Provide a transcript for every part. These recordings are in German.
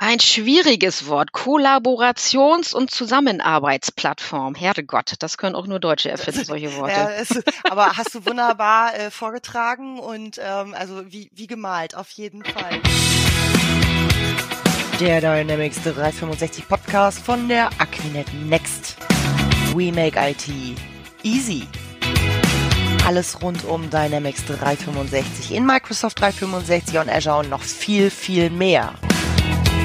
Ein schwieriges Wort. Kollaborations- und Zusammenarbeitsplattform. Herrgott, das können auch nur Deutsche erfinden, solche Worte. Ja, es, aber hast du wunderbar äh, vorgetragen und ähm, also wie, wie gemalt, auf jeden Fall. Der Dynamics 365 Podcast von der Aquinet Next. We make IT easy. Alles rund um Dynamics 365 in Microsoft 365 und Azure und noch viel, viel mehr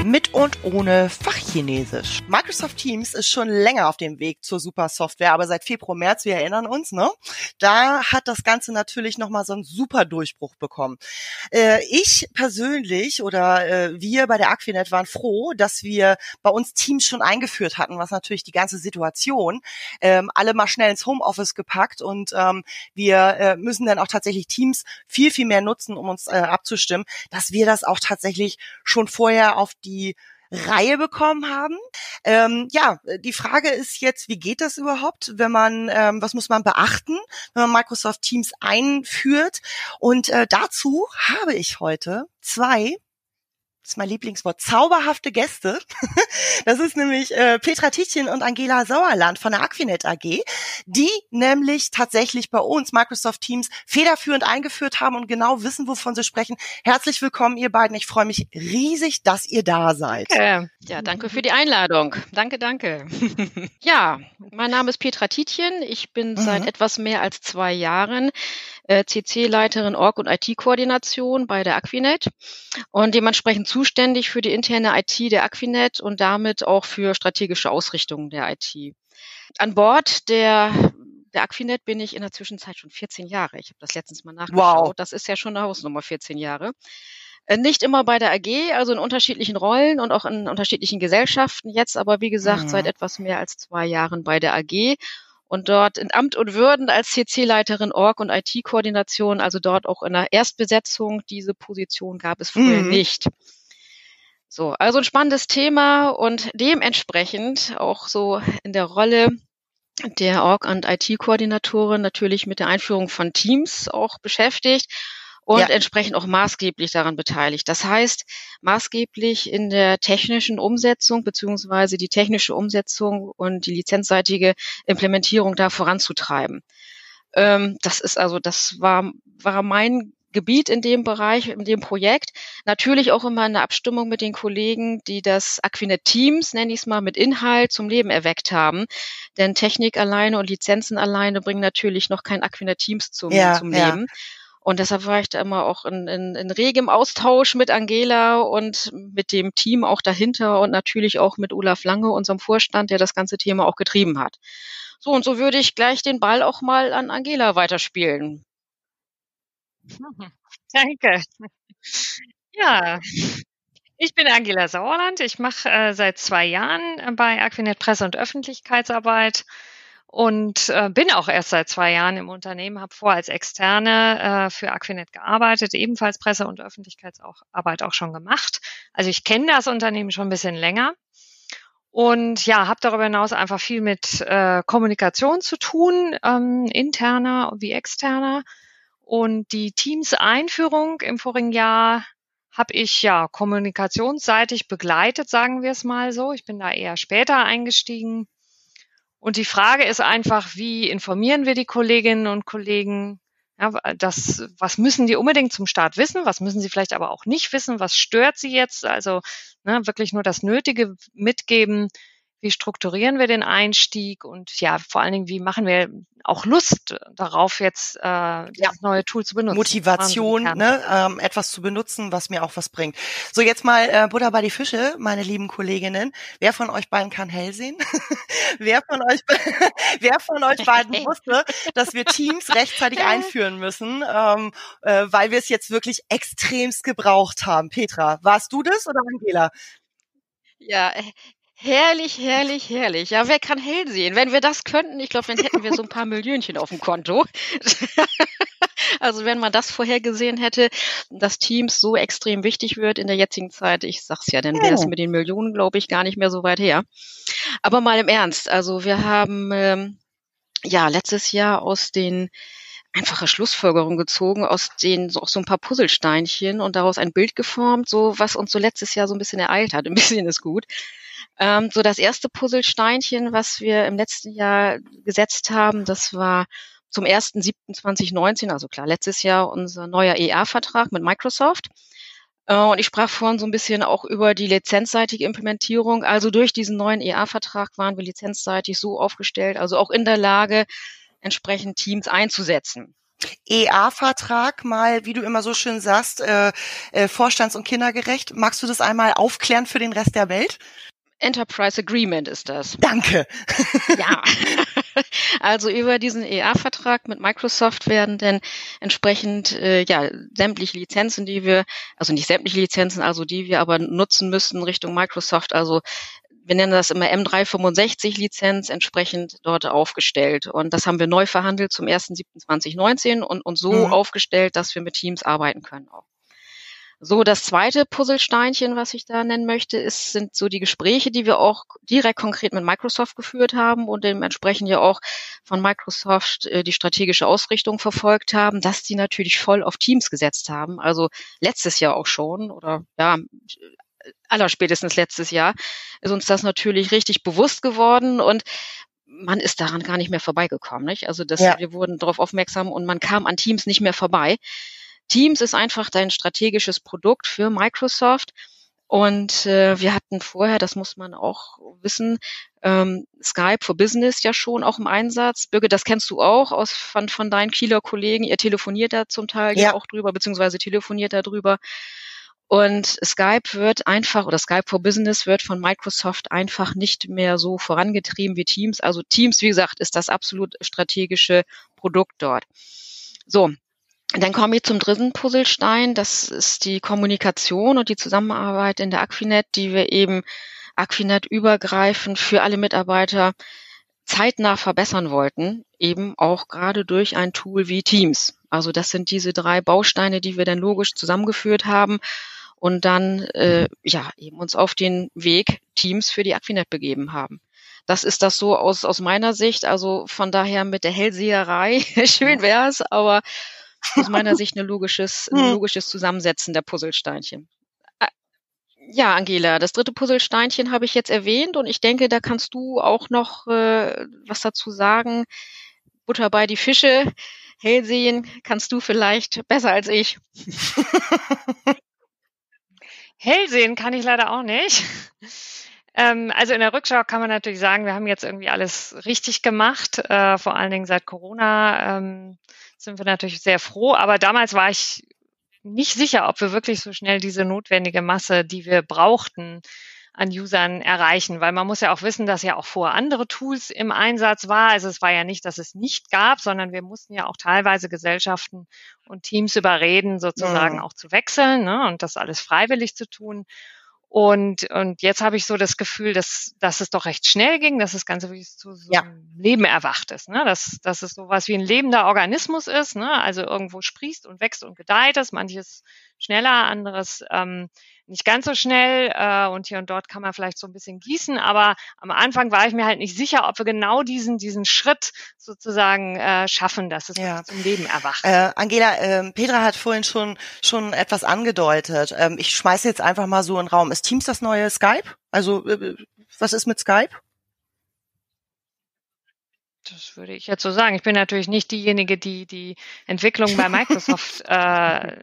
mit und ohne Fachchinesisch. Microsoft Teams ist schon länger auf dem Weg zur super Software, aber seit Februar, März, wir erinnern uns, ne? Da hat das Ganze natürlich nochmal so einen super Durchbruch bekommen. Äh, ich persönlich oder äh, wir bei der Aquinet waren froh, dass wir bei uns Teams schon eingeführt hatten, was natürlich die ganze Situation ähm, alle mal schnell ins Homeoffice gepackt und ähm, wir äh, müssen dann auch tatsächlich Teams viel, viel mehr nutzen, um uns äh, abzustimmen, dass wir das auch tatsächlich schon vorher auf die die Reihe bekommen haben. Ähm, ja, die Frage ist jetzt, wie geht das überhaupt, wenn man, ähm, was muss man beachten, wenn man Microsoft Teams einführt? Und äh, dazu habe ich heute zwei das ist mein Lieblingswort, zauberhafte Gäste. Das ist nämlich äh, Petra Tietjen und Angela Sauerland von der Aquinet AG, die nämlich tatsächlich bei uns Microsoft Teams federführend eingeführt haben und genau wissen, wovon sie sprechen. Herzlich willkommen, ihr beiden. Ich freue mich riesig, dass ihr da seid. Äh, ja, danke für die Einladung. Danke, danke. ja, mein Name ist Petra Tietjen. Ich bin mhm. seit etwas mehr als zwei Jahren äh, CC-Leiterin Org- und IT-Koordination bei der Aquinet und dementsprechend zuständig für die interne IT der Aquinet und damit auch für strategische Ausrichtungen der IT. An Bord der der Aquinet bin ich in der Zwischenzeit schon 14 Jahre. Ich habe das letztens mal nachgeschaut. Wow. Das ist ja schon eine Hausnummer, 14 Jahre. Äh, nicht immer bei der AG, also in unterschiedlichen Rollen und auch in unterschiedlichen Gesellschaften jetzt, aber wie gesagt, mhm. seit etwas mehr als zwei Jahren bei der AG und dort in Amt und Würden als CC-Leiterin Org und IT-Koordination, also dort auch in der Erstbesetzung. Diese Position gab es vorher mhm. nicht. So, also ein spannendes Thema und dementsprechend auch so in der Rolle der Org- und IT-Koordinatorin natürlich mit der Einführung von Teams auch beschäftigt und ja. entsprechend auch maßgeblich daran beteiligt. Das heißt, maßgeblich in der technischen Umsetzung beziehungsweise die technische Umsetzung und die lizenzseitige Implementierung da voranzutreiben. Ähm, das ist also, das war, war mein Gebiet in dem Bereich, in dem Projekt. Natürlich auch immer eine Abstimmung mit den Kollegen, die das Aquinet Teams, nenne ich es mal, mit Inhalt zum Leben erweckt haben. Denn Technik alleine und Lizenzen alleine bringen natürlich noch kein Aquinet Teams zum, ja, zum Leben. Ja. Und deshalb war ich da immer auch in, in, in regem Austausch mit Angela und mit dem Team auch dahinter und natürlich auch mit Olaf Lange, unserem Vorstand, der das ganze Thema auch getrieben hat. So, und so würde ich gleich den Ball auch mal an Angela weiterspielen. Danke. Ja, ich bin Angela Sauerland. Ich mache äh, seit zwei Jahren bei Aquinet Presse- und Öffentlichkeitsarbeit und äh, bin auch erst seit zwei Jahren im Unternehmen, habe vor als Externe äh, für Aquinet gearbeitet, ebenfalls Presse- und Öffentlichkeitsarbeit auch schon gemacht. Also ich kenne das Unternehmen schon ein bisschen länger und ja, habe darüber hinaus einfach viel mit äh, Kommunikation zu tun, ähm, interner wie externer. Und die Teams-Einführung im vorigen Jahr habe ich ja kommunikationsseitig begleitet, sagen wir es mal so. Ich bin da eher später eingestiegen und die Frage ist einfach, wie informieren wir die Kolleginnen und Kollegen? Ja, das, was müssen die unbedingt zum Start wissen? Was müssen sie vielleicht aber auch nicht wissen? Was stört sie jetzt? Also ne, wirklich nur das Nötige mitgeben. Wie strukturieren wir den Einstieg? Und ja, vor allen Dingen, wie machen wir auch Lust darauf, jetzt äh, das ja. neue Tool zu benutzen. Motivation, ne, ähm, etwas zu benutzen, was mir auch was bringt. So, jetzt mal äh, Butter bei die Fische, meine lieben Kolleginnen. Wer von euch beiden kann hell sehen? wer von euch wer von euch beiden wusste, dass wir Teams rechtzeitig einführen müssen, ähm, äh, weil wir es jetzt wirklich extremst gebraucht haben? Petra, warst du das oder Angela? Ja, äh, Herrlich, herrlich, herrlich. Ja, wer kann hell sehen? Wenn wir das könnten, ich glaube, dann hätten wir so ein paar Millionchen auf dem Konto. also wenn man das vorhergesehen hätte, dass Teams so extrem wichtig wird in der jetzigen Zeit, ich sag's ja, dann wäre es mit den Millionen, glaube ich, gar nicht mehr so weit her. Aber mal im Ernst, also wir haben ähm, ja letztes Jahr aus den einfache Schlussfolgerung gezogen aus den so, so ein paar Puzzlesteinchen und daraus ein Bild geformt, so was uns so letztes Jahr so ein bisschen ereilt hat. Ein bisschen ist gut. Ähm, so das erste Puzzlesteinchen, was wir im letzten Jahr gesetzt haben, das war zum 1.7.2019, also klar, letztes Jahr unser neuer EA-Vertrag mit Microsoft. Äh, und ich sprach vorhin so ein bisschen auch über die lizenzseitige Implementierung. Also durch diesen neuen EA-Vertrag waren wir lizenzseitig so aufgestellt, also auch in der Lage, entsprechend Teams einzusetzen. EA-Vertrag mal, wie du immer so schön sagst, äh, äh, vorstands- und kindergerecht. Magst du das einmal aufklären für den Rest der Welt? Enterprise Agreement ist das. Danke. ja. Also über diesen EA-Vertrag mit Microsoft werden denn entsprechend äh, ja sämtliche Lizenzen, die wir, also nicht sämtliche Lizenzen, also die wir aber nutzen müssen Richtung Microsoft, also wir nennen das immer M365 Lizenz entsprechend dort aufgestellt. Und das haben wir neu verhandelt zum 1.7.2019 und, und so mhm. aufgestellt, dass wir mit Teams arbeiten können auch. So, das zweite Puzzlesteinchen, was ich da nennen möchte, ist, sind so die Gespräche, die wir auch direkt konkret mit Microsoft geführt haben und dementsprechend ja auch von Microsoft äh, die strategische Ausrichtung verfolgt haben, dass die natürlich voll auf Teams gesetzt haben. Also letztes Jahr auch schon oder ja, allerspätestens letztes Jahr ist uns das natürlich richtig bewusst geworden und man ist daran gar nicht mehr vorbeigekommen. Nicht? Also das, ja. wir wurden darauf aufmerksam und man kam an Teams nicht mehr vorbei. Teams ist einfach dein strategisches Produkt für Microsoft. Und äh, wir hatten vorher, das muss man auch wissen, ähm, Skype for Business ja schon auch im Einsatz. Birgit, das kennst du auch aus von, von deinen Kieler Kollegen. Ihr telefoniert da zum Teil ja. auch drüber, beziehungsweise telefoniert da drüber. Und Skype wird einfach, oder Skype for Business wird von Microsoft einfach nicht mehr so vorangetrieben wie Teams. Also Teams, wie gesagt, ist das absolut strategische Produkt dort. So, dann komme ich zum dritten Puzzlestein. Das ist die Kommunikation und die Zusammenarbeit in der Aquinet, die wir eben Aquinet übergreifend für alle Mitarbeiter zeitnah verbessern wollten, eben auch gerade durch ein Tool wie Teams. Also das sind diese drei Bausteine, die wir dann logisch zusammengeführt haben und dann äh, ja eben uns auf den Weg Teams für die Aquinet begeben haben. Das ist das so aus, aus meiner Sicht. Also von daher mit der Hellseherei, schön wär's, aber aus meiner Sicht ein logisches, ein hm. logisches Zusammensetzen der Puzzlesteinchen. Ah, ja, Angela, das dritte Puzzlesteinchen habe ich jetzt erwähnt und ich denke, da kannst du auch noch äh, was dazu sagen. Butter bei die Fische, hell sehen, kannst du vielleicht besser als ich. hell sehen kann ich leider auch nicht. Ähm, also in der Rückschau kann man natürlich sagen, wir haben jetzt irgendwie alles richtig gemacht, äh, vor allen Dingen seit Corona. Ähm, sind wir natürlich sehr froh. Aber damals war ich nicht sicher, ob wir wirklich so schnell diese notwendige Masse, die wir brauchten, an Usern erreichen, weil man muss ja auch wissen, dass ja auch vorher andere Tools im Einsatz war. Also es war ja nicht, dass es nicht gab, sondern wir mussten ja auch teilweise Gesellschaften und Teams überreden, sozusagen ja. auch zu wechseln ne, und das alles freiwillig zu tun. Und, und jetzt habe ich so das Gefühl, dass, dass es doch recht schnell ging, dass das Ganze wirklich zu so ja. einem Leben erwacht ist. Ne? Dass, dass es sowas wie ein lebender Organismus ist, ne? also irgendwo sprießt und wächst und gedeiht es, manches schneller, anderes ähm, nicht ganz so schnell äh, und hier und dort kann man vielleicht so ein bisschen gießen, aber am Anfang war ich mir halt nicht sicher, ob wir genau diesen diesen Schritt sozusagen äh, schaffen, dass es ja. zum Leben erwacht. Äh, Angela, äh, Petra hat vorhin schon schon etwas angedeutet. Ähm, ich schmeiße jetzt einfach mal so in den Raum. Ist Teams das neue Skype? Also äh, was ist mit Skype? Das würde ich jetzt so sagen. Ich bin natürlich nicht diejenige, die die Entwicklung bei Microsoft äh,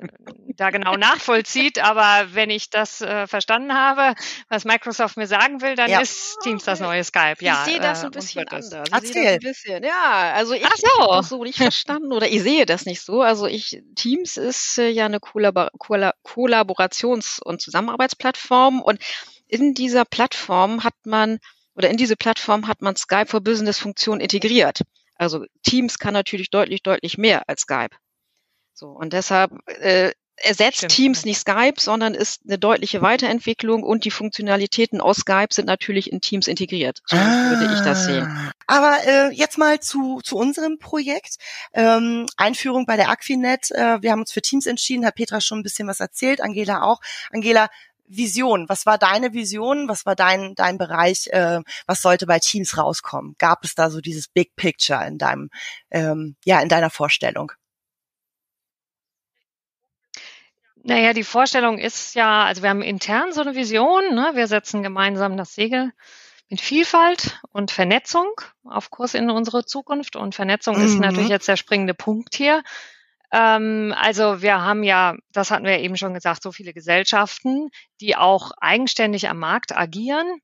da genau nachvollzieht, aber wenn ich das äh, verstanden habe, was Microsoft mir sagen will, dann ja. ist Teams das neue Skype. Ja, ich sehe das äh, ein bisschen anders. Erzähl. ein bisschen. Ja, also ich so. habe das so nicht verstanden oder ich sehe das nicht so. Also ich Teams ist äh, ja eine Kollabor Kollaborations- und Zusammenarbeitsplattform und in dieser Plattform hat man oder in diese Plattform hat man Skype for Business Funktion integriert. Also Teams kann natürlich deutlich, deutlich mehr als Skype. So, und deshalb äh, ersetzt Stimmt. Teams nicht Skype, sondern ist eine deutliche Weiterentwicklung und die Funktionalitäten aus Skype sind natürlich in Teams integriert. So ah, würde ich das sehen. Ah. Aber äh, jetzt mal zu, zu unserem Projekt. Ähm, Einführung bei der Aquinet. Äh, wir haben uns für Teams entschieden, hat Petra schon ein bisschen was erzählt, Angela auch. Angela, Vision? Was war deine Vision? Was war dein, dein Bereich? Äh, was sollte bei Teams rauskommen? Gab es da so dieses Big Picture in deinem, ähm, ja, in deiner Vorstellung? Naja, die Vorstellung ist ja, also wir haben intern so eine Vision, ne? wir setzen gemeinsam das Segel mit Vielfalt und Vernetzung auf Kurs in unsere Zukunft. Und Vernetzung mhm. ist natürlich jetzt der springende Punkt hier. Ähm, also wir haben ja, das hatten wir eben schon gesagt, so viele Gesellschaften, die auch eigenständig am Markt agieren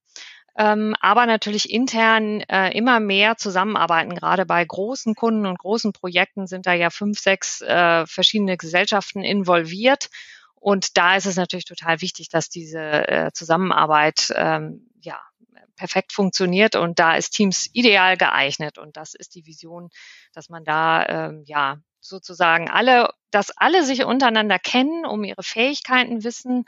ähm, aber natürlich intern äh, immer mehr zusammenarbeiten. Gerade bei großen Kunden und großen Projekten sind da ja fünf, sechs äh, verschiedene Gesellschaften involviert. Und da ist es natürlich total wichtig, dass diese äh, Zusammenarbeit ähm, ja perfekt funktioniert und da ist Teams ideal geeignet und das ist die Vision, dass man da ähm, ja sozusagen alle, dass alle sich untereinander kennen, um ihre Fähigkeiten wissen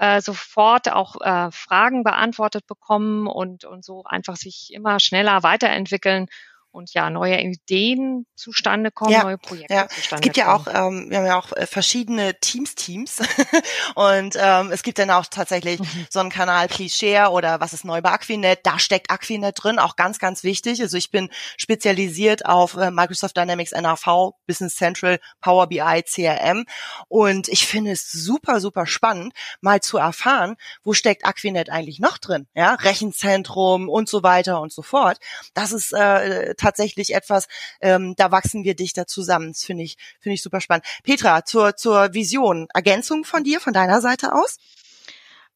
äh, sofort auch äh, Fragen beantwortet bekommen und, und so einfach sich immer schneller weiterentwickeln und ja neue Ideen zustande kommen, ja, neue Projekte ja. zustande kommen. Es gibt ja auch, ähm, wir haben ja auch äh, verschiedene Teams, Teams und ähm, es gibt dann auch tatsächlich mhm. so einen Kanal Share oder was ist neu bei Aquinet, da steckt Aquinet drin, auch ganz, ganz wichtig. Also ich bin spezialisiert auf äh, Microsoft Dynamics NRV, Business Central, Power BI, CRM und ich finde es super, super spannend, mal zu erfahren, wo steckt Aquinet eigentlich noch drin, ja, Rechenzentrum und so weiter und so fort. Das ist äh, tatsächlich etwas, ähm, da wachsen wir dichter zusammen. Das finde ich, finde ich super spannend. Petra, zur, zur Vision, Ergänzung von dir, von deiner Seite aus?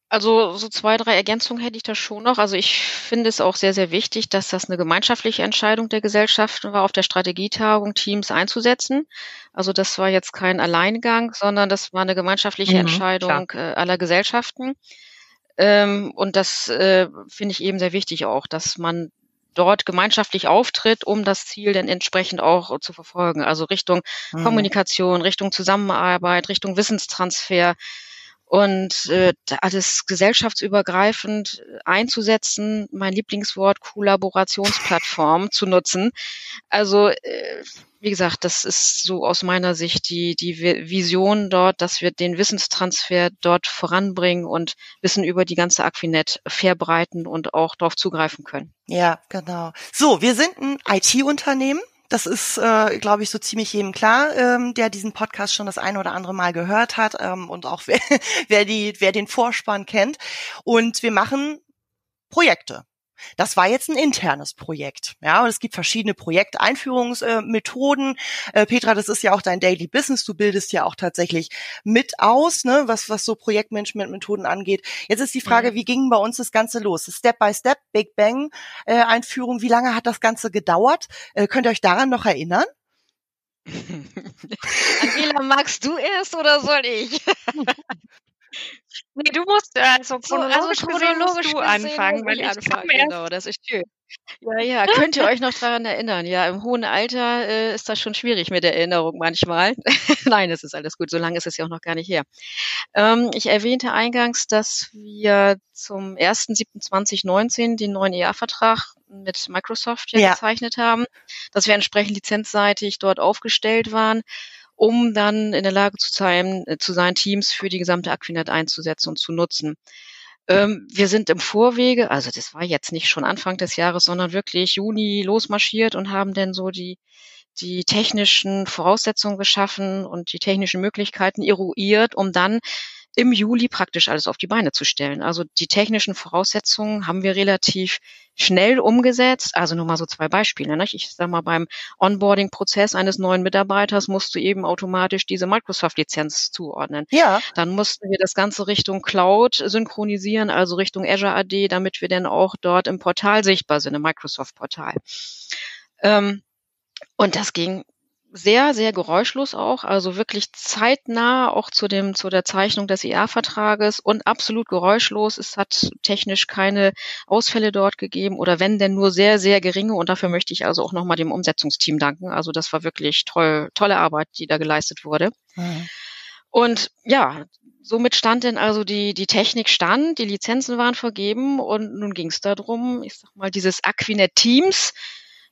Also so zwei, drei Ergänzungen hätte ich da schon noch. Also ich finde es auch sehr, sehr wichtig, dass das eine gemeinschaftliche Entscheidung der Gesellschaften war, auf der Strategietagung Teams einzusetzen. Also das war jetzt kein Alleingang, sondern das war eine gemeinschaftliche mhm, Entscheidung klar. Äh, aller Gesellschaften. Ähm, und das äh, finde ich eben sehr wichtig auch, dass man dort gemeinschaftlich auftritt, um das Ziel dann entsprechend auch zu verfolgen. Also Richtung mhm. Kommunikation, Richtung Zusammenarbeit, Richtung Wissenstransfer und äh, alles gesellschaftsübergreifend einzusetzen. Mein Lieblingswort Kollaborationsplattform zu nutzen. Also äh, wie gesagt, das ist so aus meiner Sicht die, die Vision dort, dass wir den Wissenstransfer dort voranbringen und Wissen über die ganze Aquinet verbreiten und auch darauf zugreifen können. Ja, genau. So, wir sind ein IT-Unternehmen. Das ist, äh, glaube ich, so ziemlich jedem klar, ähm, der diesen Podcast schon das eine oder andere Mal gehört hat ähm, und auch wer, wer, die, wer den Vorspann kennt. Und wir machen Projekte. Das war jetzt ein internes Projekt. Ja, und es gibt verschiedene Projekteinführungsmethoden. Äh, Petra, das ist ja auch dein Daily Business. Du bildest ja auch tatsächlich mit aus, ne, was, was so Projektmanagement-Methoden angeht. Jetzt ist die Frage, mhm. wie ging bei uns das Ganze los? Step by Step, Big Bang äh, Einführung. Wie lange hat das Ganze gedauert? Äh, könnt ihr euch daran noch erinnern? Angela, magst du erst oder soll ich? Nee, du musst, äh, also chronologisch, so, also chronologisch du anfangen, weil ich anfangen, genau, das ist schön. Ja, ja, könnt ihr euch noch daran erinnern? Ja, im hohen Alter äh, ist das schon schwierig mit der Erinnerung manchmal. Nein, es ist alles gut, so lange ist es ja auch noch gar nicht her. Ähm, ich erwähnte eingangs, dass wir zum 1.7.2019 den neuen EA-Vertrag mit Microsoft ja, ja gezeichnet haben, dass wir entsprechend lizenzseitig dort aufgestellt waren um dann in der Lage zu sein, äh, zu sein, Teams für die gesamte Aquinet einzusetzen und zu nutzen. Ähm, wir sind im Vorwege, also das war jetzt nicht schon Anfang des Jahres, sondern wirklich Juni losmarschiert und haben dann so die, die technischen Voraussetzungen geschaffen und die technischen Möglichkeiten eruiert, um dann im Juli praktisch alles auf die Beine zu stellen. Also die technischen Voraussetzungen haben wir relativ schnell umgesetzt. Also nur mal so zwei Beispiele. Nicht? Ich sag mal, beim Onboarding-Prozess eines neuen Mitarbeiters musst du eben automatisch diese Microsoft-Lizenz zuordnen. Ja. Dann mussten wir das Ganze Richtung Cloud synchronisieren, also Richtung Azure AD, damit wir dann auch dort im Portal sichtbar sind, im Microsoft-Portal. Ähm, und das ging sehr, sehr geräuschlos auch, also wirklich zeitnah auch zu dem, zu der Zeichnung des ER-Vertrages und absolut geräuschlos. Es hat technisch keine Ausfälle dort gegeben oder wenn denn nur sehr, sehr geringe und dafür möchte ich also auch nochmal dem Umsetzungsteam danken. Also das war wirklich toll, tolle Arbeit, die da geleistet wurde. Mhm. Und ja, somit stand denn also die, die Technik stand, die Lizenzen waren vergeben und nun ging es darum, ich sag mal, dieses Aquinet Teams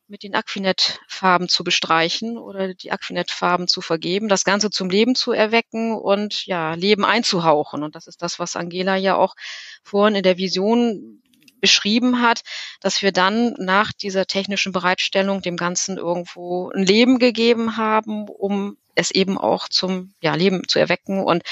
mit den Aquinet-Farben zu bestreichen oder die Aquinet-Farben zu vergeben, das Ganze zum Leben zu erwecken und ja, Leben einzuhauchen. Und das ist das, was Angela ja auch vorhin in der Vision beschrieben hat, dass wir dann nach dieser technischen Bereitstellung dem Ganzen irgendwo ein Leben gegeben haben, um es eben auch zum ja, Leben zu erwecken und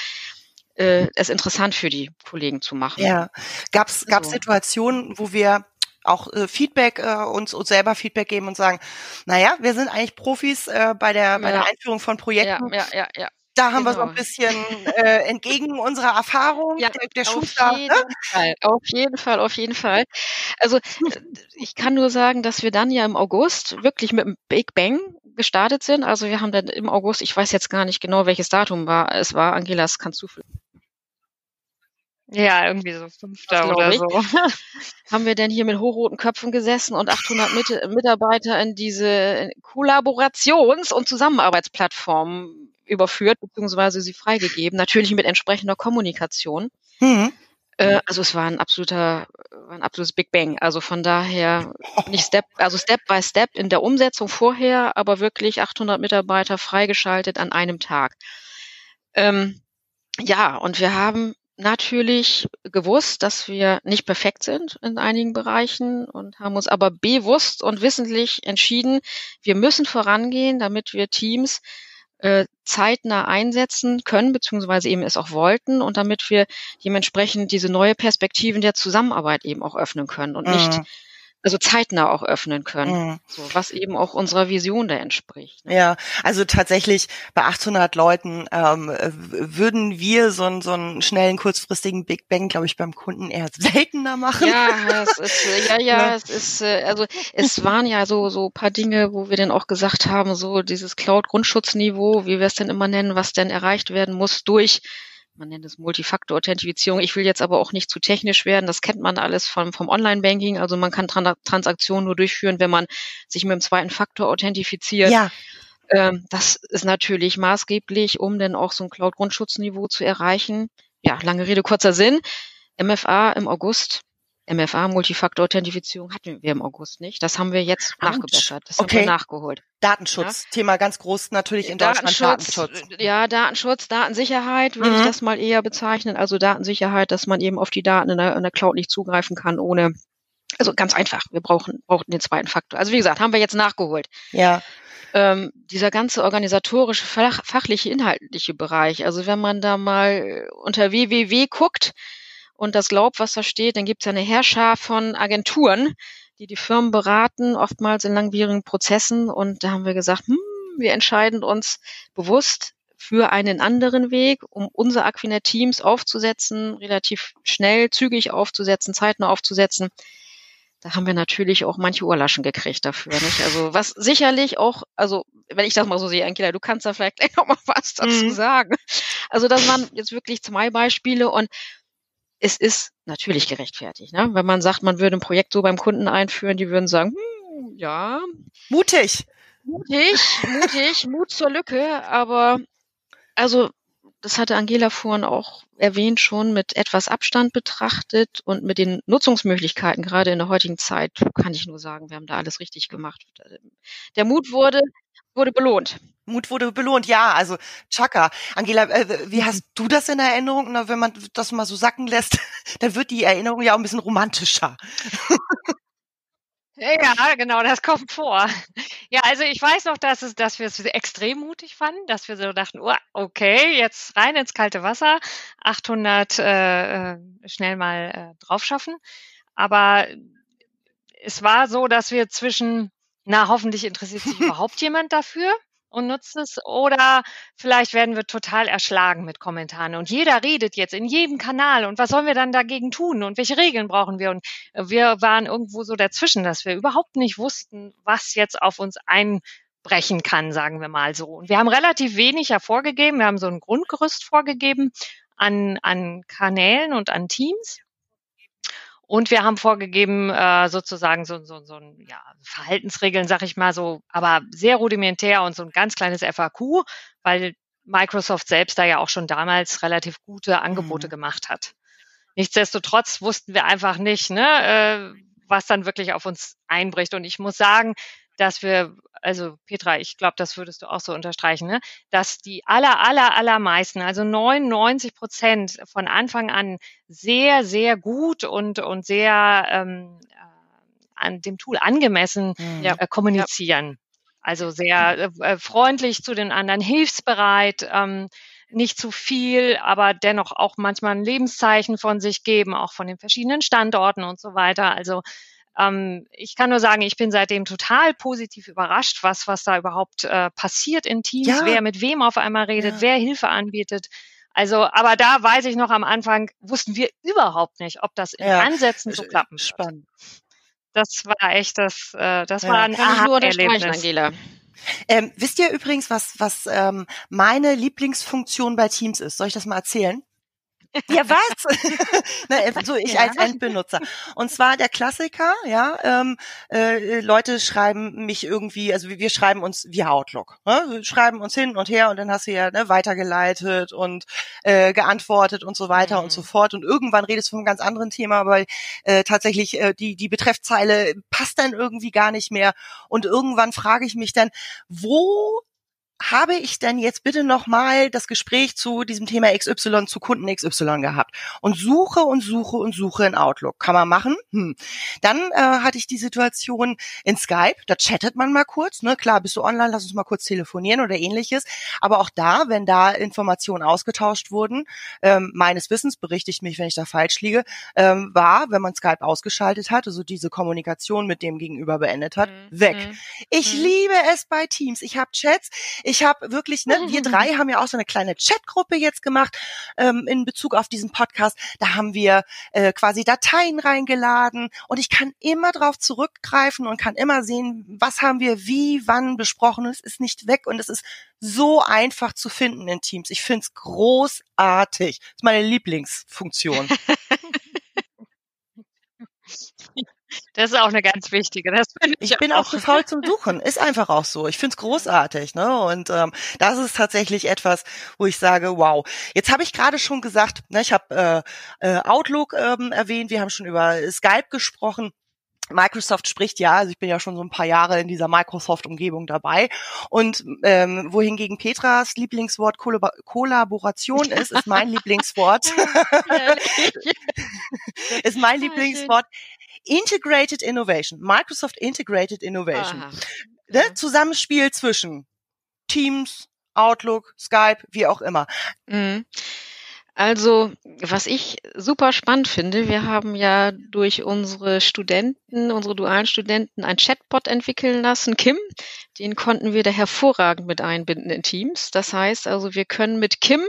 äh, es interessant für die Kollegen zu machen. Ja. Gab es so. Situationen, wo wir auch äh, Feedback äh, uns, uns selber Feedback geben und sagen, naja, wir sind eigentlich Profis äh, bei der bei der Einführung von Projekten. Ja, ja, ja, ja. Da haben genau. wir so ein bisschen äh, entgegen unserer Erfahrung ja, der, der. Auf jeden ne? Fall, auf jeden Fall, auf jeden Fall. Also ich kann nur sagen, dass wir dann ja im August wirklich mit einem Big Bang gestartet sind. Also wir haben dann im August, ich weiß jetzt gar nicht genau, welches Datum war. Es war, Angelas, kannst du ja, irgendwie so fünfter oder so. Haben wir denn hier mit hochroten Köpfen gesessen und 800 Mit Mitarbeiter in diese Kollaborations- und Zusammenarbeitsplattform überführt, beziehungsweise sie freigegeben, natürlich mit entsprechender Kommunikation. Mhm. Äh, also es war ein absoluter, war ein absolutes Big Bang. Also von daher nicht Step, also Step by Step in der Umsetzung vorher, aber wirklich 800 Mitarbeiter freigeschaltet an einem Tag. Ähm, ja, und wir haben natürlich gewusst, dass wir nicht perfekt sind in einigen Bereichen und haben uns aber bewusst und wissentlich entschieden, wir müssen vorangehen, damit wir Teams äh, zeitnah einsetzen können, beziehungsweise eben es auch wollten und damit wir dementsprechend diese neue Perspektiven der Zusammenarbeit eben auch öffnen können und nicht mhm also zeitnah auch öffnen können, mhm. so, was eben auch unserer Vision da entspricht. Ne? Ja, also tatsächlich bei 800 Leuten ähm, würden wir so einen, so einen schnellen, kurzfristigen Big Bang, glaube ich, beim Kunden eher seltener machen. Ja, es ist, äh, ja, ja, ne? es ist, äh, also es waren ja so so paar Dinge, wo wir dann auch gesagt haben, so dieses Cloud-Grundschutzniveau, wie wir es denn immer nennen, was denn erreicht werden muss durch man nennt es Multifaktor-Authentifizierung. Ich will jetzt aber auch nicht zu technisch werden. Das kennt man alles vom, vom Online-Banking. Also man kann Tran Transaktionen nur durchführen, wenn man sich mit dem zweiten Faktor authentifiziert. Ja. Ähm, das ist natürlich maßgeblich, um dann auch so ein Cloud-Grundschutzniveau zu erreichen. Ja, lange Rede, kurzer Sinn. MFA im August MFA, Multifaktor-Authentifizierung, hatten wir im August nicht. Das haben wir jetzt Ouch. nachgebessert. Das okay. haben wir nachgeholt. Datenschutz, ja? Thema ganz groß natürlich in Deutschland. Datenschutz. Ja, Datenschutz, Datensicherheit würde mhm. ich das mal eher bezeichnen. Also Datensicherheit, dass man eben auf die Daten in der, in der Cloud nicht zugreifen kann ohne, also ganz einfach. Wir brauchen, brauchten den zweiten Faktor. Also wie gesagt, haben wir jetzt nachgeholt. Ja. Ähm, dieser ganze organisatorische, fach, fachliche, inhaltliche Bereich. Also wenn man da mal unter www guckt, und das glaubt, was da steht, dann gibt es ja eine Herrscher von Agenturen, die die Firmen beraten, oftmals in langwierigen Prozessen. Und da haben wir gesagt, hm, wir entscheiden uns bewusst für einen anderen Weg, um unser Aquinet Teams aufzusetzen, relativ schnell, zügig aufzusetzen, zeitnah aufzusetzen. Da haben wir natürlich auch manche Ohrlaschen gekriegt dafür, nicht? Also was sicherlich auch, also wenn ich das mal so sehe, Angela, du kannst da vielleicht gleich noch mal was dazu mhm. sagen. Also das waren jetzt wirklich zwei Beispiele und es ist natürlich gerechtfertigt. Ne? Wenn man sagt, man würde ein Projekt so beim Kunden einführen, die würden sagen, hm, ja. Mutig. Mutig, mutig, Mut zur Lücke, aber also das hatte Angela vorhin auch erwähnt schon, mit etwas Abstand betrachtet und mit den Nutzungsmöglichkeiten, gerade in der heutigen Zeit, kann ich nur sagen, wir haben da alles richtig gemacht. Der Mut wurde, wurde belohnt. Mut wurde belohnt, ja, also Chaka. Angela, äh, wie hast du das in Erinnerung? Na, wenn man das mal so sacken lässt, dann wird die Erinnerung ja auch ein bisschen romantischer. Ja, genau, das kommt vor. Ja, also ich weiß noch, dass es, dass wir es extrem mutig fanden, dass wir so dachten, oh, okay, jetzt rein ins kalte Wasser, 800 äh, äh, schnell mal äh, drauf schaffen. Aber es war so, dass wir zwischen, na, hoffentlich interessiert sich überhaupt jemand dafür und nutzt es. Oder vielleicht werden wir total erschlagen mit Kommentaren. Und jeder redet jetzt in jedem Kanal. Und was sollen wir dann dagegen tun? Und welche Regeln brauchen wir? Und wir waren irgendwo so dazwischen, dass wir überhaupt nicht wussten, was jetzt auf uns einbrechen kann, sagen wir mal so. Und wir haben relativ wenig hervorgegeben, wir haben so ein Grundgerüst vorgegeben an, an Kanälen und an Teams und wir haben vorgegeben, äh, sozusagen so, so, so ein ja, Verhaltensregeln, sag ich mal so, aber sehr rudimentär und so ein ganz kleines FAQ, weil Microsoft selbst da ja auch schon damals relativ gute Angebote mhm. gemacht hat. Nichtsdestotrotz wussten wir einfach nicht, ne, äh, was dann wirklich auf uns einbricht. Und ich muss sagen, dass wir, also Petra, ich glaube, das würdest du auch so unterstreichen, ne? dass die aller, aller, allermeisten, also 99 Prozent von Anfang an sehr, sehr gut und, und sehr ähm, äh, an dem Tool angemessen mhm. äh, kommunizieren. Ja. Also sehr äh, freundlich zu den anderen, hilfsbereit, ähm, nicht zu viel, aber dennoch auch manchmal ein Lebenszeichen von sich geben, auch von den verschiedenen Standorten und so weiter. Also ähm, ich kann nur sagen, ich bin seitdem total positiv überrascht, was, was da überhaupt äh, passiert in Teams, ja. wer mit wem auf einmal redet, ja. wer Hilfe anbietet. Also, aber da weiß ich noch am Anfang, wussten wir überhaupt nicht, ob das in ja. Ansätzen so klappen wird. Spannend. Das war echt das, äh, das war ein Aha-Erlebnis. Angela. Ähm, wisst ihr übrigens, was, was ähm, meine Lieblingsfunktion bei Teams ist? Soll ich das mal erzählen? Ja, was? Na, äh, so ich ja. als Endbenutzer. Und zwar der Klassiker, ja, ähm, äh, Leute schreiben mich irgendwie, also wir schreiben uns via Outlook, ne? wir schreiben uns hin und her und dann hast du ja ne, weitergeleitet und äh, geantwortet und so weiter mhm. und so fort. Und irgendwann redest du von einem ganz anderen Thema, weil äh, tatsächlich äh, die, die Betreffzeile passt dann irgendwie gar nicht mehr. Und irgendwann frage ich mich dann, wo habe ich denn jetzt bitte nochmal das Gespräch zu diesem Thema XY zu Kunden XY gehabt und suche und suche und suche in Outlook. Kann man machen. Hm. Dann äh, hatte ich die Situation in Skype, da chattet man mal kurz, ne? Klar, bist du online, lass uns mal kurz telefonieren oder ähnliches. Aber auch da, wenn da Informationen ausgetauscht wurden, ähm, meines Wissens, berichte ich mich, wenn ich da falsch liege, ähm, war, wenn man Skype ausgeschaltet hat, also diese Kommunikation mit dem Gegenüber beendet hat, mhm. weg. Mhm. Ich mhm. liebe es bei Teams. Ich habe Chats, ich habe wirklich, ne, wir drei haben ja auch so eine kleine Chatgruppe jetzt gemacht ähm, in Bezug auf diesen Podcast. Da haben wir äh, quasi Dateien reingeladen und ich kann immer drauf zurückgreifen und kann immer sehen, was haben wir wie, wann besprochen. Es ist nicht weg und es ist so einfach zu finden in Teams. Ich finde es großartig. Das ist meine Lieblingsfunktion. Das ist auch eine ganz wichtige. Das ich, ich bin auch zu faul zum Suchen. Ist einfach auch so. Ich find's großartig. Ne? Und ähm, das ist tatsächlich etwas, wo ich sage, wow. Jetzt habe ich gerade schon gesagt, ne, ich habe äh, äh, Outlook ähm, erwähnt, wir haben schon über Skype gesprochen. Microsoft spricht ja, also ich bin ja schon so ein paar Jahre in dieser Microsoft-Umgebung dabei. Und ähm, wohingegen Petras Lieblingswort Kollab Kollaboration ist, ist mein Lieblingswort. ist mein Lieblingswort Integrated Innovation, Microsoft Integrated Innovation. Ne? Zusammenspiel zwischen Teams, Outlook, Skype, wie auch immer. Mhm. Also, was ich super spannend finde, wir haben ja durch unsere Studenten, unsere dualen Studenten, ein Chatbot entwickeln lassen, Kim. Den konnten wir da hervorragend mit einbinden in Teams. Das heißt also, wir können mit Kim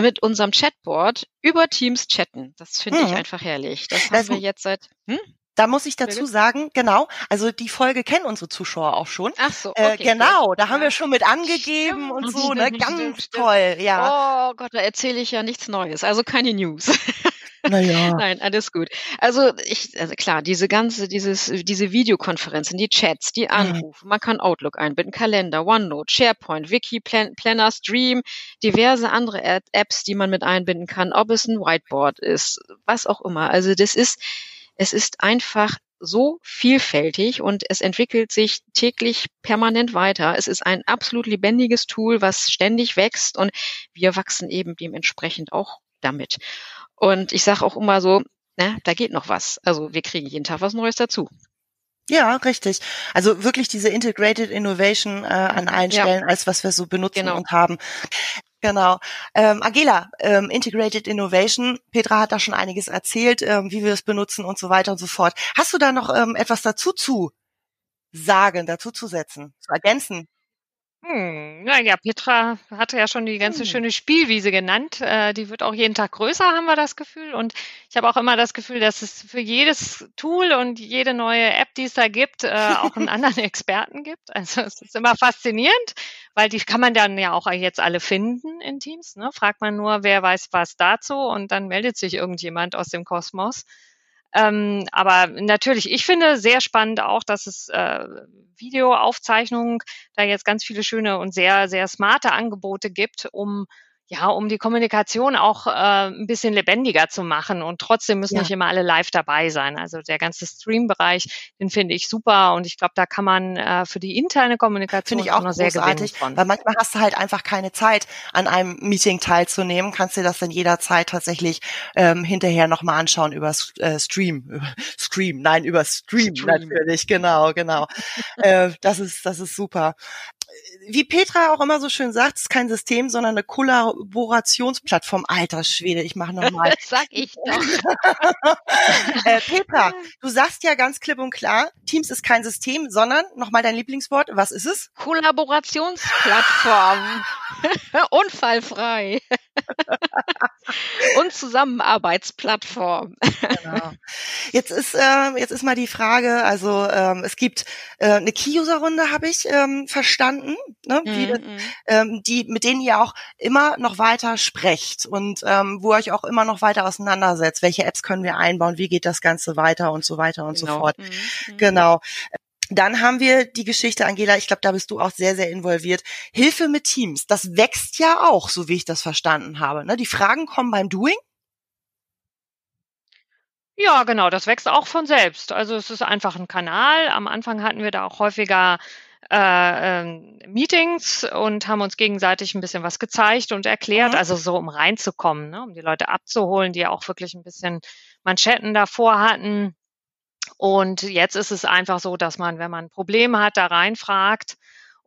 mit unserem Chatboard über Teams chatten. Das finde hm. ich einfach herrlich. Das, das haben wir jetzt seit. Hm? Da muss ich dazu sagen, genau, also die Folge kennen unsere Zuschauer auch schon. Ach so, äh, okay, äh, genau, da haben wir schon mit angegeben stimmt, und so, ne, ganz stimmt, toll, ja. Oh Gott, da erzähle ich ja nichts Neues, also keine News. Naja. Nein, alles gut. Also ich, also klar, diese ganze, dieses, diese Videokonferenzen, die Chats, die. Anrufe, mhm. man kann Outlook einbinden, Kalender, OneNote, SharePoint, Wiki, Plan, Planner, Stream, diverse andere Apps, die man mit einbinden kann, ob es ein Whiteboard ist, was auch immer. Also das ist es ist einfach so vielfältig und es entwickelt sich täglich permanent weiter. Es ist ein absolut lebendiges Tool, was ständig wächst und wir wachsen eben dementsprechend auch damit. Und ich sage auch immer so, na, da geht noch was. Also wir kriegen jeden Tag was Neues dazu. Ja, richtig. Also wirklich diese Integrated Innovation äh, an allen ja. Stellen, als was wir so benutzen genau. und haben. Genau. Ähm, Angela, ähm, Integrated Innovation. Petra hat da schon einiges erzählt, ähm, wie wir es benutzen und so weiter und so fort. Hast du da noch ähm, etwas dazu zu sagen, dazu zu setzen, zu ergänzen? Hm, naja, Petra hatte ja schon die ganze hm. schöne Spielwiese genannt. Äh, die wird auch jeden Tag größer, haben wir das Gefühl. Und ich habe auch immer das Gefühl, dass es für jedes Tool und jede neue App, die es da gibt, äh, auch einen anderen Experten gibt. Also es ist immer faszinierend, weil die kann man dann ja auch jetzt alle finden in Teams. Ne? Fragt man nur, wer weiß was dazu und dann meldet sich irgendjemand aus dem Kosmos. Ähm, aber natürlich, ich finde sehr spannend auch, dass es äh, Videoaufzeichnungen da jetzt ganz viele schöne und sehr, sehr smarte Angebote gibt, um ja, um die Kommunikation auch äh, ein bisschen lebendiger zu machen. Und trotzdem müssen ja. nicht immer alle live dabei sein. Also der ganze Stream-Bereich, den finde ich super. Und ich glaube, da kann man äh, für die interne Kommunikation finde ich auch, auch sehr großartig, von. Weil manchmal hast du halt einfach keine Zeit, an einem Meeting teilzunehmen. Kannst dir das dann jederzeit tatsächlich ähm, hinterher nochmal anschauen über äh, Stream. Stream, nein, über Stream, Stream. natürlich. Genau, genau. äh, das ist, das ist super. Wie Petra auch immer so schön sagt, ist kein System, sondern eine Kollaborationsplattform. Alter Schwede, ich mache nochmal. Sag ich doch. äh, Petra, du sagst ja ganz klipp und klar, Teams ist kein System, sondern, nochmal dein Lieblingswort, was ist es? Kollaborationsplattform. Unfallfrei. und Zusammenarbeitsplattform. Genau. Jetzt ist äh, jetzt ist mal die Frage, also ähm, es gibt äh, eine Key-User-Runde, habe ich ähm, verstanden, ne, wie, mm ähm, die mit denen ihr auch immer noch weiter sprecht und ähm, wo ihr euch auch immer noch weiter auseinandersetzt. Welche Apps können wir einbauen? Wie geht das Ganze weiter und so weiter und genau. so fort. Mhm. Genau. Dann haben wir die Geschichte, Angela, ich glaube, da bist du auch sehr, sehr involviert. Hilfe mit Teams, das wächst ja auch, so wie ich das verstanden habe. Ne? Die Fragen kommen beim Doing. Ja, genau, das wächst auch von selbst. Also es ist einfach ein Kanal. Am Anfang hatten wir da auch häufiger äh, ähm, Meetings und haben uns gegenseitig ein bisschen was gezeigt und erklärt, mhm. also so um reinzukommen, ne, um die Leute abzuholen, die auch wirklich ein bisschen Manschetten davor hatten und jetzt ist es einfach so, dass man, wenn man ein Problem hat, da reinfragt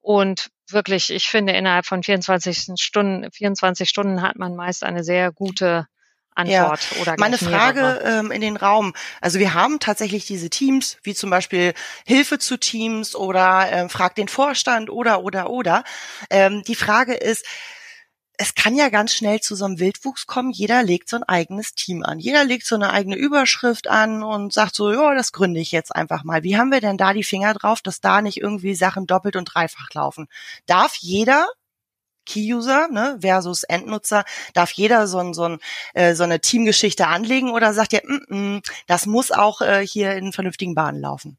und wirklich, ich finde, innerhalb von 24 Stunden, 24 Stunden hat man meist eine sehr gute Antwort ja. oder Meine Frage ähm, in den Raum. Also wir haben tatsächlich diese Teams, wie zum Beispiel Hilfe zu Teams oder ähm, Frag den Vorstand oder oder oder. Ähm, die Frage ist, es kann ja ganz schnell zu so einem Wildwuchs kommen. Jeder legt so ein eigenes Team an. Jeder legt so eine eigene Überschrift an und sagt so, ja, das gründe ich jetzt einfach mal. Wie haben wir denn da die Finger drauf, dass da nicht irgendwie Sachen doppelt und dreifach laufen? Darf jeder Key-User ne, versus Endnutzer, darf jeder so, ein, so, ein, äh, so eine Teamgeschichte anlegen oder sagt ihr, mm -mm, das muss auch äh, hier in vernünftigen Bahnen laufen?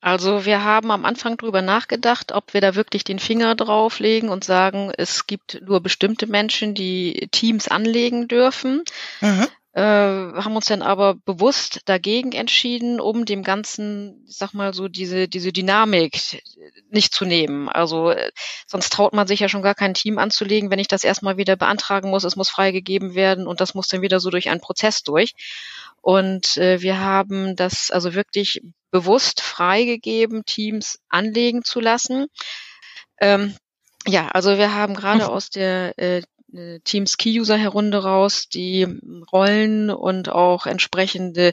Also wir haben am Anfang drüber nachgedacht, ob wir da wirklich den Finger drauflegen und sagen, es gibt nur bestimmte Menschen, die Teams anlegen dürfen. Mhm. Äh, haben uns dann aber bewusst dagegen entschieden, um dem Ganzen, ich sag mal so, diese, diese Dynamik nicht zu nehmen. Also äh, sonst traut man sich ja schon gar kein Team anzulegen, wenn ich das erstmal wieder beantragen muss, es muss freigegeben werden und das muss dann wieder so durch einen Prozess durch. Und äh, wir haben das also wirklich bewusst freigegeben, Teams anlegen zu lassen. Ähm, ja, also wir haben gerade mhm. aus der äh, Teams Key-User Herunde raus die Rollen und auch entsprechende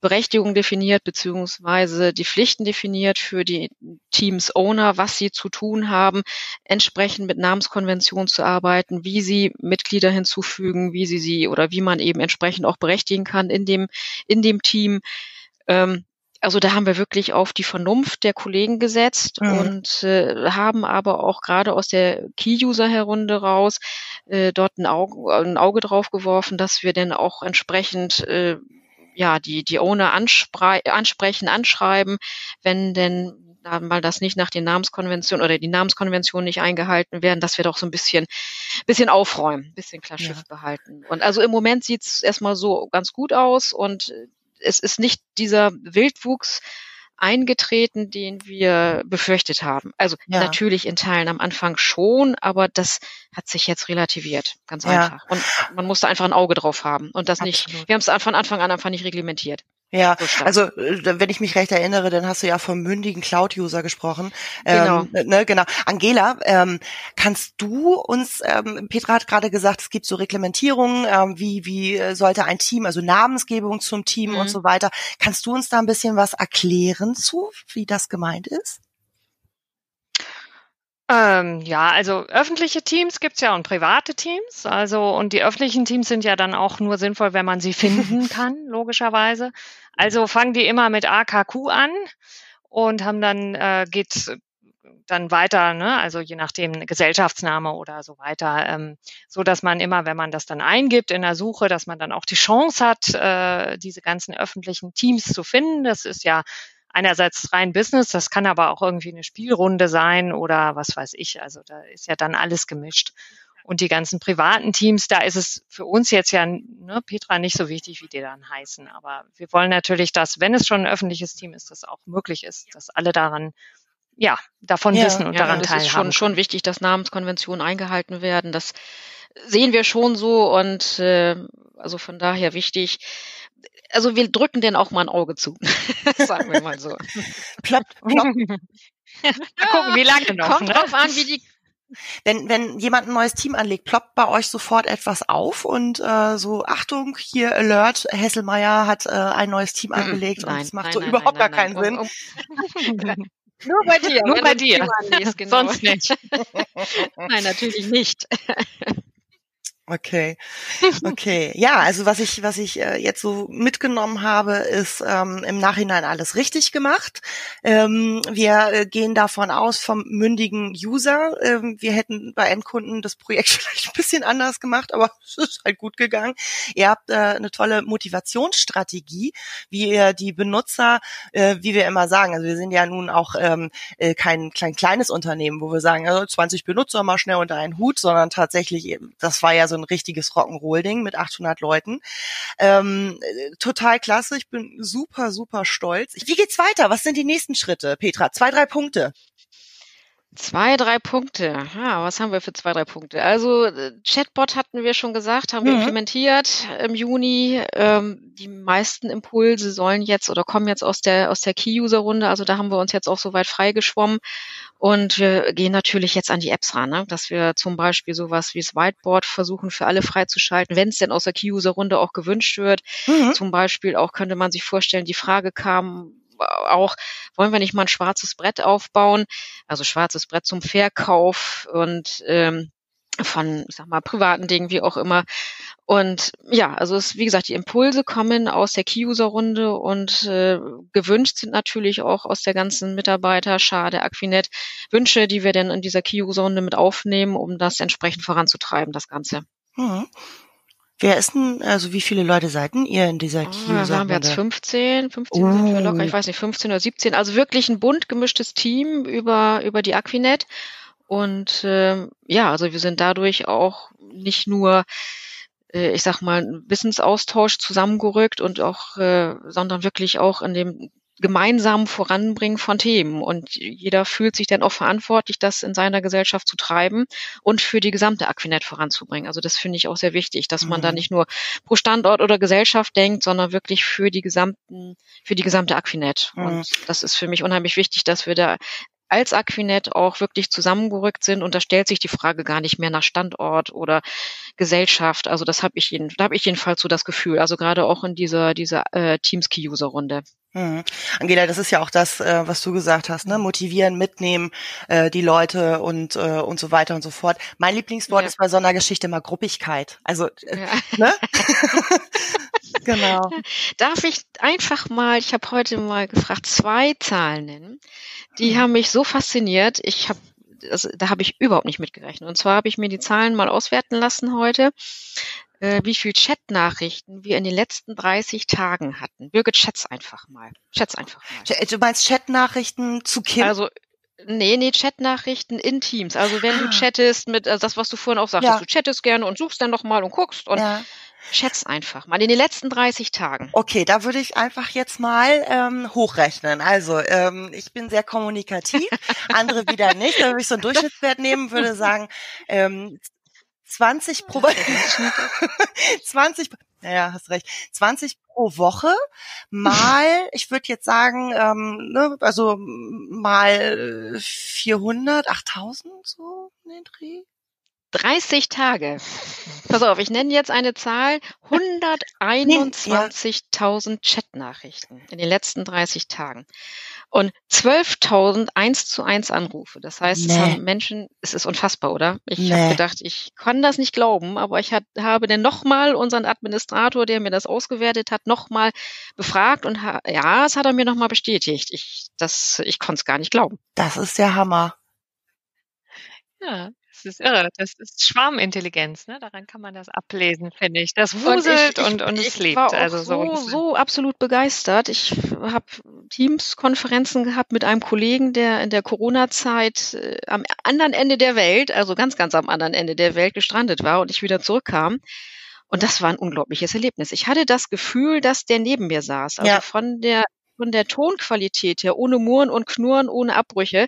Berechtigung definiert, beziehungsweise die Pflichten definiert für die Teams Owner, was sie zu tun haben, entsprechend mit Namenskonventionen zu arbeiten, wie sie Mitglieder hinzufügen, wie sie sie oder wie man eben entsprechend auch berechtigen kann in dem, in dem Team. Ähm, also da haben wir wirklich auf die Vernunft der Kollegen gesetzt mhm. und äh, haben aber auch gerade aus der Key-User-Herunde raus äh, dort ein Auge, ein Auge drauf geworfen, dass wir denn auch entsprechend äh, ja, die, die Owner ansprechen, anschreiben, wenn denn mal das nicht nach den Namenskonventionen oder die Namenskonventionen nicht eingehalten werden, dass wir doch so ein bisschen, bisschen aufräumen, bisschen klar Schiff ja. behalten. Und also im Moment sieht's erstmal so ganz gut aus und es ist nicht dieser Wildwuchs, eingetreten, den wir befürchtet haben. Also ja. natürlich in Teilen am Anfang schon, aber das hat sich jetzt relativiert, ganz ja. einfach. Und man musste einfach ein Auge drauf haben und das Absolut. nicht. Wir haben es von Anfang an einfach nicht reglementiert. Ja, also äh, wenn ich mich recht erinnere, dann hast du ja vom mündigen Cloud-User gesprochen. Genau. Ähm, ne, genau. Angela, ähm, kannst du uns, ähm, Petra hat gerade gesagt, es gibt so Reglementierungen, ähm, wie, wie äh, sollte ein Team, also Namensgebung zum Team mhm. und so weiter. Kannst du uns da ein bisschen was erklären zu, wie das gemeint ist? Ähm, ja, also öffentliche Teams gibt's ja und private Teams. Also und die öffentlichen Teams sind ja dann auch nur sinnvoll, wenn man sie finden kann, logischerweise. Also fangen die immer mit AKQ an und haben dann äh, geht dann weiter, ne? also je nachdem Gesellschaftsname oder so weiter, ähm, so dass man immer, wenn man das dann eingibt in der Suche, dass man dann auch die Chance hat, äh, diese ganzen öffentlichen Teams zu finden. Das ist ja einerseits rein Business, das kann aber auch irgendwie eine Spielrunde sein oder was weiß ich. Also da ist ja dann alles gemischt. Und die ganzen privaten Teams, da ist es für uns jetzt ja, ne, Petra, nicht so wichtig, wie die dann heißen. Aber wir wollen natürlich, dass, wenn es schon ein öffentliches Team ist, das auch möglich ist, dass alle daran ja, davon ja, wissen und ja, daran teilhaben. Es ist schon, schon wichtig, dass Namenskonventionen eingehalten werden. Das sehen wir schon so und äh, also von daher wichtig, also wir drücken den auch mal ein Auge zu, sagen wir mal so. ploppt, ploppt, Mal gucken, wie lange noch. Kommt ne? drauf an, wie die wenn, wenn jemand ein neues Team anlegt, ploppt bei euch sofort etwas auf und äh, so, Achtung, hier Alert, Hesselmeier hat äh, ein neues Team angelegt nein, und es macht nein, so nein, überhaupt gar keinen Sinn. Um, um, nur bei dir. Nur bei dir. Anlegst, genau. Sonst nicht. nein, natürlich nicht. Okay, okay. Ja, also was ich, was ich äh, jetzt so mitgenommen habe, ist ähm, im Nachhinein alles richtig gemacht. Ähm, wir äh, gehen davon aus vom mündigen User. Ähm, wir hätten bei Endkunden das Projekt vielleicht ein bisschen anders gemacht, aber es ist halt gut gegangen. Ihr habt äh, eine tolle Motivationsstrategie, wie ihr die Benutzer, äh, wie wir immer sagen, also wir sind ja nun auch ähm, äh, kein klein kleines Unternehmen, wo wir sagen, also 20 Benutzer mal schnell unter einen Hut, sondern tatsächlich, das war ja so ein richtiges Rock'n'Roll-Ding mit 800 Leuten. Ähm, total klasse. Ich bin super, super stolz. Wie geht's weiter? Was sind die nächsten Schritte, Petra? Zwei, drei Punkte. Zwei, drei Punkte. Ja, was haben wir für zwei, drei Punkte? Also Chatbot hatten wir schon gesagt, haben wir mhm. implementiert im Juni. Ähm, die meisten Impulse sollen jetzt oder kommen jetzt aus der aus der Key-User-Runde. Also da haben wir uns jetzt auch soweit freigeschwommen. Und wir gehen natürlich jetzt an die Apps ran, ne? dass wir zum Beispiel sowas wie das Whiteboard versuchen für alle freizuschalten, wenn es denn aus der Key-User-Runde auch gewünscht wird. Mhm. Zum Beispiel auch könnte man sich vorstellen, die Frage kam, auch, wollen wir nicht mal ein schwarzes Brett aufbauen, also schwarzes Brett zum Verkauf und ähm, von, ich sag mal, privaten Dingen, wie auch immer. Und ja, also es, wie gesagt, die Impulse kommen aus der Key-User-Runde und äh, gewünscht sind natürlich auch aus der ganzen Mitarbeiterschar der Aquinet Wünsche, die wir dann in dieser Key-User-Runde mit aufnehmen, um das entsprechend voranzutreiben, das Ganze. Mhm. Wer ist denn, also wie viele Leute seid denn ihr in dieser oh, Key? Da haben wir jetzt 15, 15 oh. sind wir locker, ich weiß nicht, 15 oder 17. Also wirklich ein bunt gemischtes Team über, über die Aquinet. Und äh, ja, also wir sind dadurch auch nicht nur äh, ich sag mal, Wissensaustausch zusammengerückt und auch, äh, sondern wirklich auch in dem gemeinsamen Voranbringen von Themen. Und jeder fühlt sich dann auch verantwortlich, das in seiner Gesellschaft zu treiben und für die gesamte Aquinet voranzubringen. Also das finde ich auch sehr wichtig, dass man mhm. da nicht nur pro Standort oder Gesellschaft denkt, sondern wirklich für die gesamten, für die gesamte Aquinet. Mhm. Und das ist für mich unheimlich wichtig, dass wir da als Aquinet auch wirklich zusammengerückt sind und da stellt sich die Frage gar nicht mehr nach Standort oder Gesellschaft. Also das habe ich jeden, da habe ich jedenfalls so das Gefühl. Also gerade auch in dieser dieser äh, Teams Key User Runde. Mhm. Angela, das ist ja auch das, äh, was du gesagt hast, ne? Motivieren, mitnehmen, äh, die Leute und äh, und so weiter und so fort. Mein Lieblingswort ja. ist bei so einer Geschichte mal Gruppigkeit. Also, äh, ja. ne? genau. Darf ich einfach mal, ich habe heute mal gefragt, zwei Zahlen nennen. Die mhm. haben mich so fasziniert. Ich habe also, da habe ich überhaupt nicht mitgerechnet. Und zwar habe ich mir die Zahlen mal auswerten lassen heute, äh, wie viel Chat-Nachrichten wir in den letzten 30 Tagen hatten. Birgit, schätz einfach mal. Schätz einfach mal. Du meinst Chat-Nachrichten zu Kim? Also Nee, nee, Chat-Nachrichten in Teams. Also wenn ah. du chattest mit, also das, was du vorhin auch sagtest, ja. du chattest gerne und suchst dann nochmal und guckst und ja. Schätz einfach mal in den letzten 30 Tagen. Okay, da würde ich einfach jetzt mal ähm, hochrechnen. Also ähm, ich bin sehr kommunikativ, andere wieder nicht. Da würde ich so einen Durchschnittswert nehmen, würde sagen ähm, 20 pro 20 naja, hast recht. 20 pro Woche mal, ich würde jetzt sagen, ähm, ne, also mal 400, 8000 so in den Dreh. 30 Tage. Pass auf, ich nenne jetzt eine Zahl. 121.000 Chatnachrichten in den letzten 30 Tagen. Und 12.000 eins zu eins Anrufe. Das heißt, nee. es haben Menschen, es ist unfassbar, oder? Ich nee. habe gedacht, ich kann das nicht glauben, aber ich hat, habe dann nochmal unseren Administrator, der mir das ausgewertet hat, nochmal befragt und ja, es hat er mir nochmal bestätigt. Ich, das, ich konnte es gar nicht glauben. Das ist der Hammer. Ja, das ist irre. Das ist Schwarmintelligenz, ne? Daran kann man das ablesen, finde ich. Das wuselt und, ich, ich, und, und es lebt. War also so, so, so absolut begeistert. Ich habe Teams-Konferenzen gehabt mit einem Kollegen, der in der Corona-Zeit äh, am anderen Ende der Welt, also ganz, ganz am anderen Ende der Welt gestrandet war und ich wieder zurückkam. Und das war ein unglaubliches Erlebnis. Ich hatte das Gefühl, dass der neben mir saß. Also ja. von der von der Tonqualität her, ohne Murren und Knurren, ohne Abbrüche.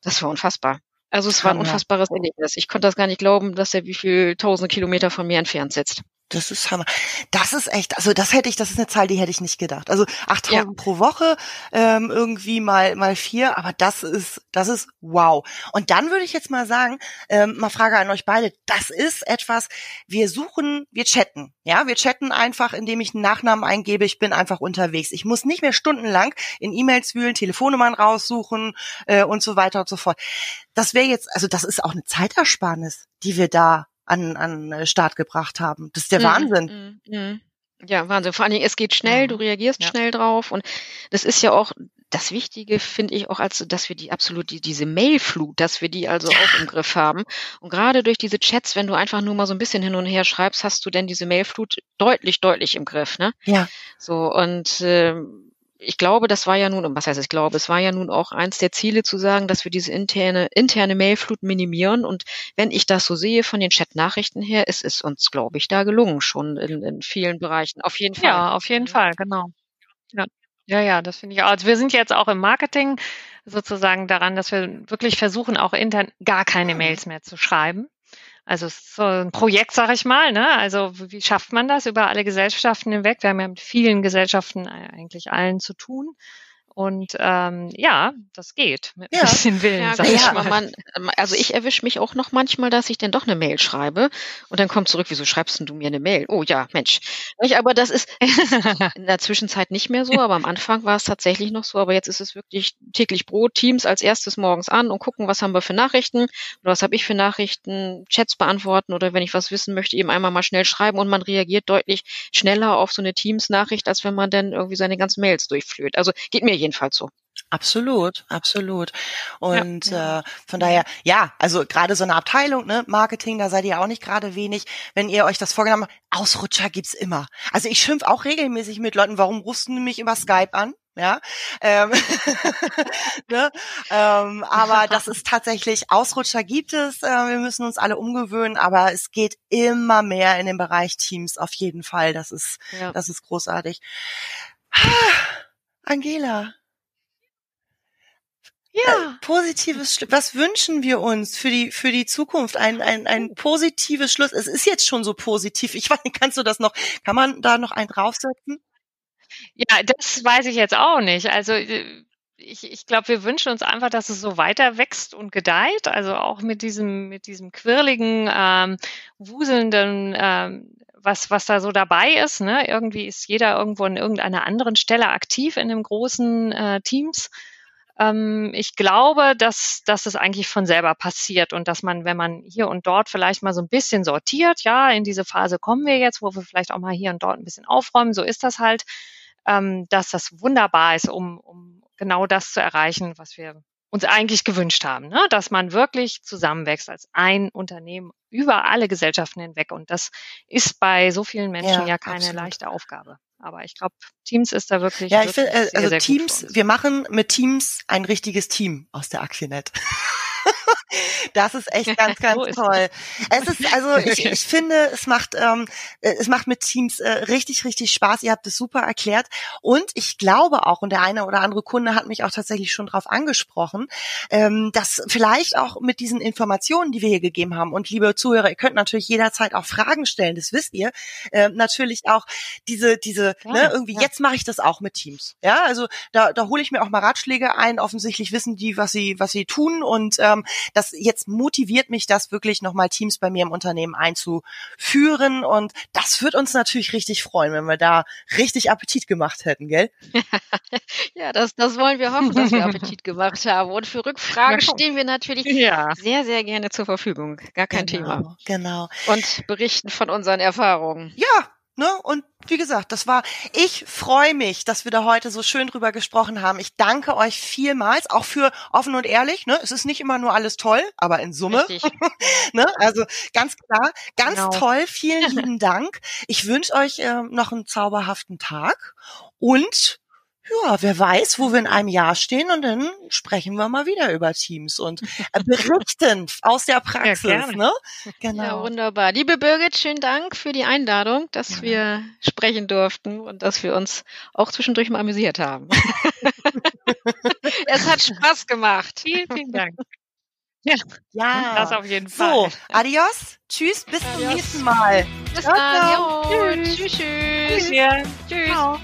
Das war unfassbar. Also es war ein unfassbares Erlebnis. Ich konnte das gar nicht glauben, dass er wie viel tausend Kilometer von mir entfernt sitzt. Das ist Hammer. Das ist echt, also das hätte ich, das ist eine Zahl, die hätte ich nicht gedacht. Also 8000 ja. pro Woche, ähm, irgendwie mal, mal vier, aber das ist, das ist wow. Und dann würde ich jetzt mal sagen, ähm, mal Frage an euch beide, das ist etwas, wir suchen, wir chatten, ja, wir chatten einfach, indem ich einen Nachnamen eingebe, ich bin einfach unterwegs. Ich muss nicht mehr stundenlang in E-Mails wühlen, Telefonnummern raussuchen äh, und so weiter und so fort. Das wäre jetzt, also das ist auch eine Zeitersparnis, die wir da an, an äh, Start gebracht haben. Das ist der mhm. Wahnsinn. Mhm. mhm. Ja, Wahnsinn. Vor allen Dingen, es geht schnell, du reagierst ja. schnell drauf und das ist ja auch das Wichtige, finde ich auch, als dass wir die absolut die, diese Mailflut, dass wir die also auch im Griff haben. Und gerade durch diese Chats, wenn du einfach nur mal so ein bisschen hin und her schreibst, hast du denn diese Mailflut deutlich, deutlich im Griff, ne? Ja. So und ähm, ich glaube, das war ja nun, was heißt ich glaube, es war ja nun auch eins der Ziele zu sagen, dass wir diese interne, interne Mailflut minimieren. Und wenn ich das so sehe von den Chat-Nachrichten her, ist es uns, glaube ich, da gelungen, schon in, in vielen Bereichen. Auf jeden Fall. Ja, auf jeden Fall, genau. Ja. Ja, ja, das finde ich auch. Also wir sind jetzt auch im Marketing sozusagen daran, dass wir wirklich versuchen, auch intern gar keine Mails mehr zu schreiben. Also so ein Projekt, sage ich mal. Ne? Also wie schafft man das über alle Gesellschaften hinweg? Wir haben ja mit vielen Gesellschaften eigentlich allen zu tun. Und ähm, ja, das geht mit ja. ein bisschen Willen. Ja, sag ich mal. Man, also ich erwische mich auch noch manchmal, dass ich dann doch eine Mail schreibe und dann kommt zurück, wieso schreibst du mir eine Mail? Oh ja, Mensch. Aber das ist in der Zwischenzeit nicht mehr so, aber am Anfang war es tatsächlich noch so, aber jetzt ist es wirklich täglich Brot, Teams als erstes morgens an und gucken, was haben wir für Nachrichten oder was habe ich für Nachrichten, Chats beantworten oder wenn ich was wissen möchte, eben einmal mal schnell schreiben und man reagiert deutlich schneller auf so eine Teams-Nachricht, als wenn man dann irgendwie seine ganzen Mails durchflöht. Also geht mir jedenfalls so. Absolut, absolut. Und ja, Äh, von daher, ja, also gerade so eine Abteilung, ne, Marketing, da seid ihr auch nicht gerade wenig. Wenn ihr euch das vorgenommen habt, Ausrutscher gibt's immer. Also ich schimpf auch regelmäßig mit Leuten, warum rufst du mich über Skype an? Ja, ähm, ne? ähm, aber das ist tatsächlich, Ausrutscher gibt es, äh, wir müssen uns alle umgewöhnen, aber es geht immer mehr in den Bereich Teams auf jeden Fall. Das ist, ja. das ist großartig. Angela. Ja. Positives, was wünschen wir uns für die, für die Zukunft? Ein, ein, ein positives Schluss. Es ist jetzt schon so positiv. Ich weiß nicht, kannst du das noch, kann man da noch einen draufsetzen? Ja, das weiß ich jetzt auch nicht. Also, äh, ich, ich glaube, wir wünschen uns einfach, dass es so weiter wächst und gedeiht. Also auch mit diesem, mit diesem quirligen, ähm, wuselnden, ähm, was, was da so dabei ist. Ne? Irgendwie ist jeder irgendwo an irgendeiner anderen Stelle aktiv in dem großen äh, Teams. Ähm, ich glaube, dass, dass es eigentlich von selber passiert und dass man, wenn man hier und dort vielleicht mal so ein bisschen sortiert, ja, in diese Phase kommen wir jetzt, wo wir vielleicht auch mal hier und dort ein bisschen aufräumen, so ist das halt, ähm, dass das wunderbar ist, um, um genau das zu erreichen, was wir uns eigentlich gewünscht haben, ne? dass man wirklich zusammenwächst als ein Unternehmen über alle Gesellschaften hinweg. Und das ist bei so vielen Menschen ja, ja keine absolut. leichte Aufgabe. Aber ich glaube, Teams ist da wirklich. Ja, ich finde, äh, also sehr Teams, wir machen mit Teams ein richtiges Team aus der Aquinet. Das ist echt ganz, ganz so toll. Es ist also ich, ich finde, es macht ähm, äh, es macht mit Teams äh, richtig, richtig Spaß. Ihr habt es super erklärt und ich glaube auch und der eine oder andere Kunde hat mich auch tatsächlich schon darauf angesprochen, ähm, dass vielleicht auch mit diesen Informationen, die wir hier gegeben haben und liebe Zuhörer, ihr könnt natürlich jederzeit auch Fragen stellen, das wisst ihr, äh, natürlich auch diese diese ja, ne, irgendwie ja. jetzt mache ich das auch mit Teams. Ja, also da da hole ich mir auch mal Ratschläge ein. Offensichtlich wissen die, was sie was sie tun und ähm, das jetzt motiviert mich das wirklich nochmal Teams bei mir im Unternehmen einzuführen und das wird uns natürlich richtig freuen, wenn wir da richtig Appetit gemacht hätten, gell? ja, das, das wollen wir hoffen, dass wir Appetit gemacht haben und für Rückfragen stehen wir natürlich ja. sehr, sehr gerne zur Verfügung. Gar kein genau, Thema. Genau. Und berichten von unseren Erfahrungen. Ja, Ne? Und wie gesagt, das war, ich freue mich, dass wir da heute so schön drüber gesprochen haben. Ich danke euch vielmals, auch für offen und ehrlich. Ne? Es ist nicht immer nur alles toll, aber in Summe. ne? Also ganz klar, ganz genau. toll. Vielen lieben Dank. Ich wünsche euch äh, noch einen zauberhaften Tag und ja, wer weiß, wo wir in einem Jahr stehen und dann sprechen wir mal wieder über Teams und äh, berichten aus der Praxis. Ja, ne? Genau. Ja, wunderbar. Liebe Birgit, schönen Dank für die Einladung, dass ja. wir sprechen durften und dass wir uns auch zwischendurch mal amüsiert haben. es hat Spaß gemacht. Vielen, vielen Dank. Ja, ja. das auf jeden Fall. So, adios, tschüss, bis adios. zum nächsten Mal. Bis Ciao, dann. tschüss, tschüss. Ja. Tschüss. Ciao.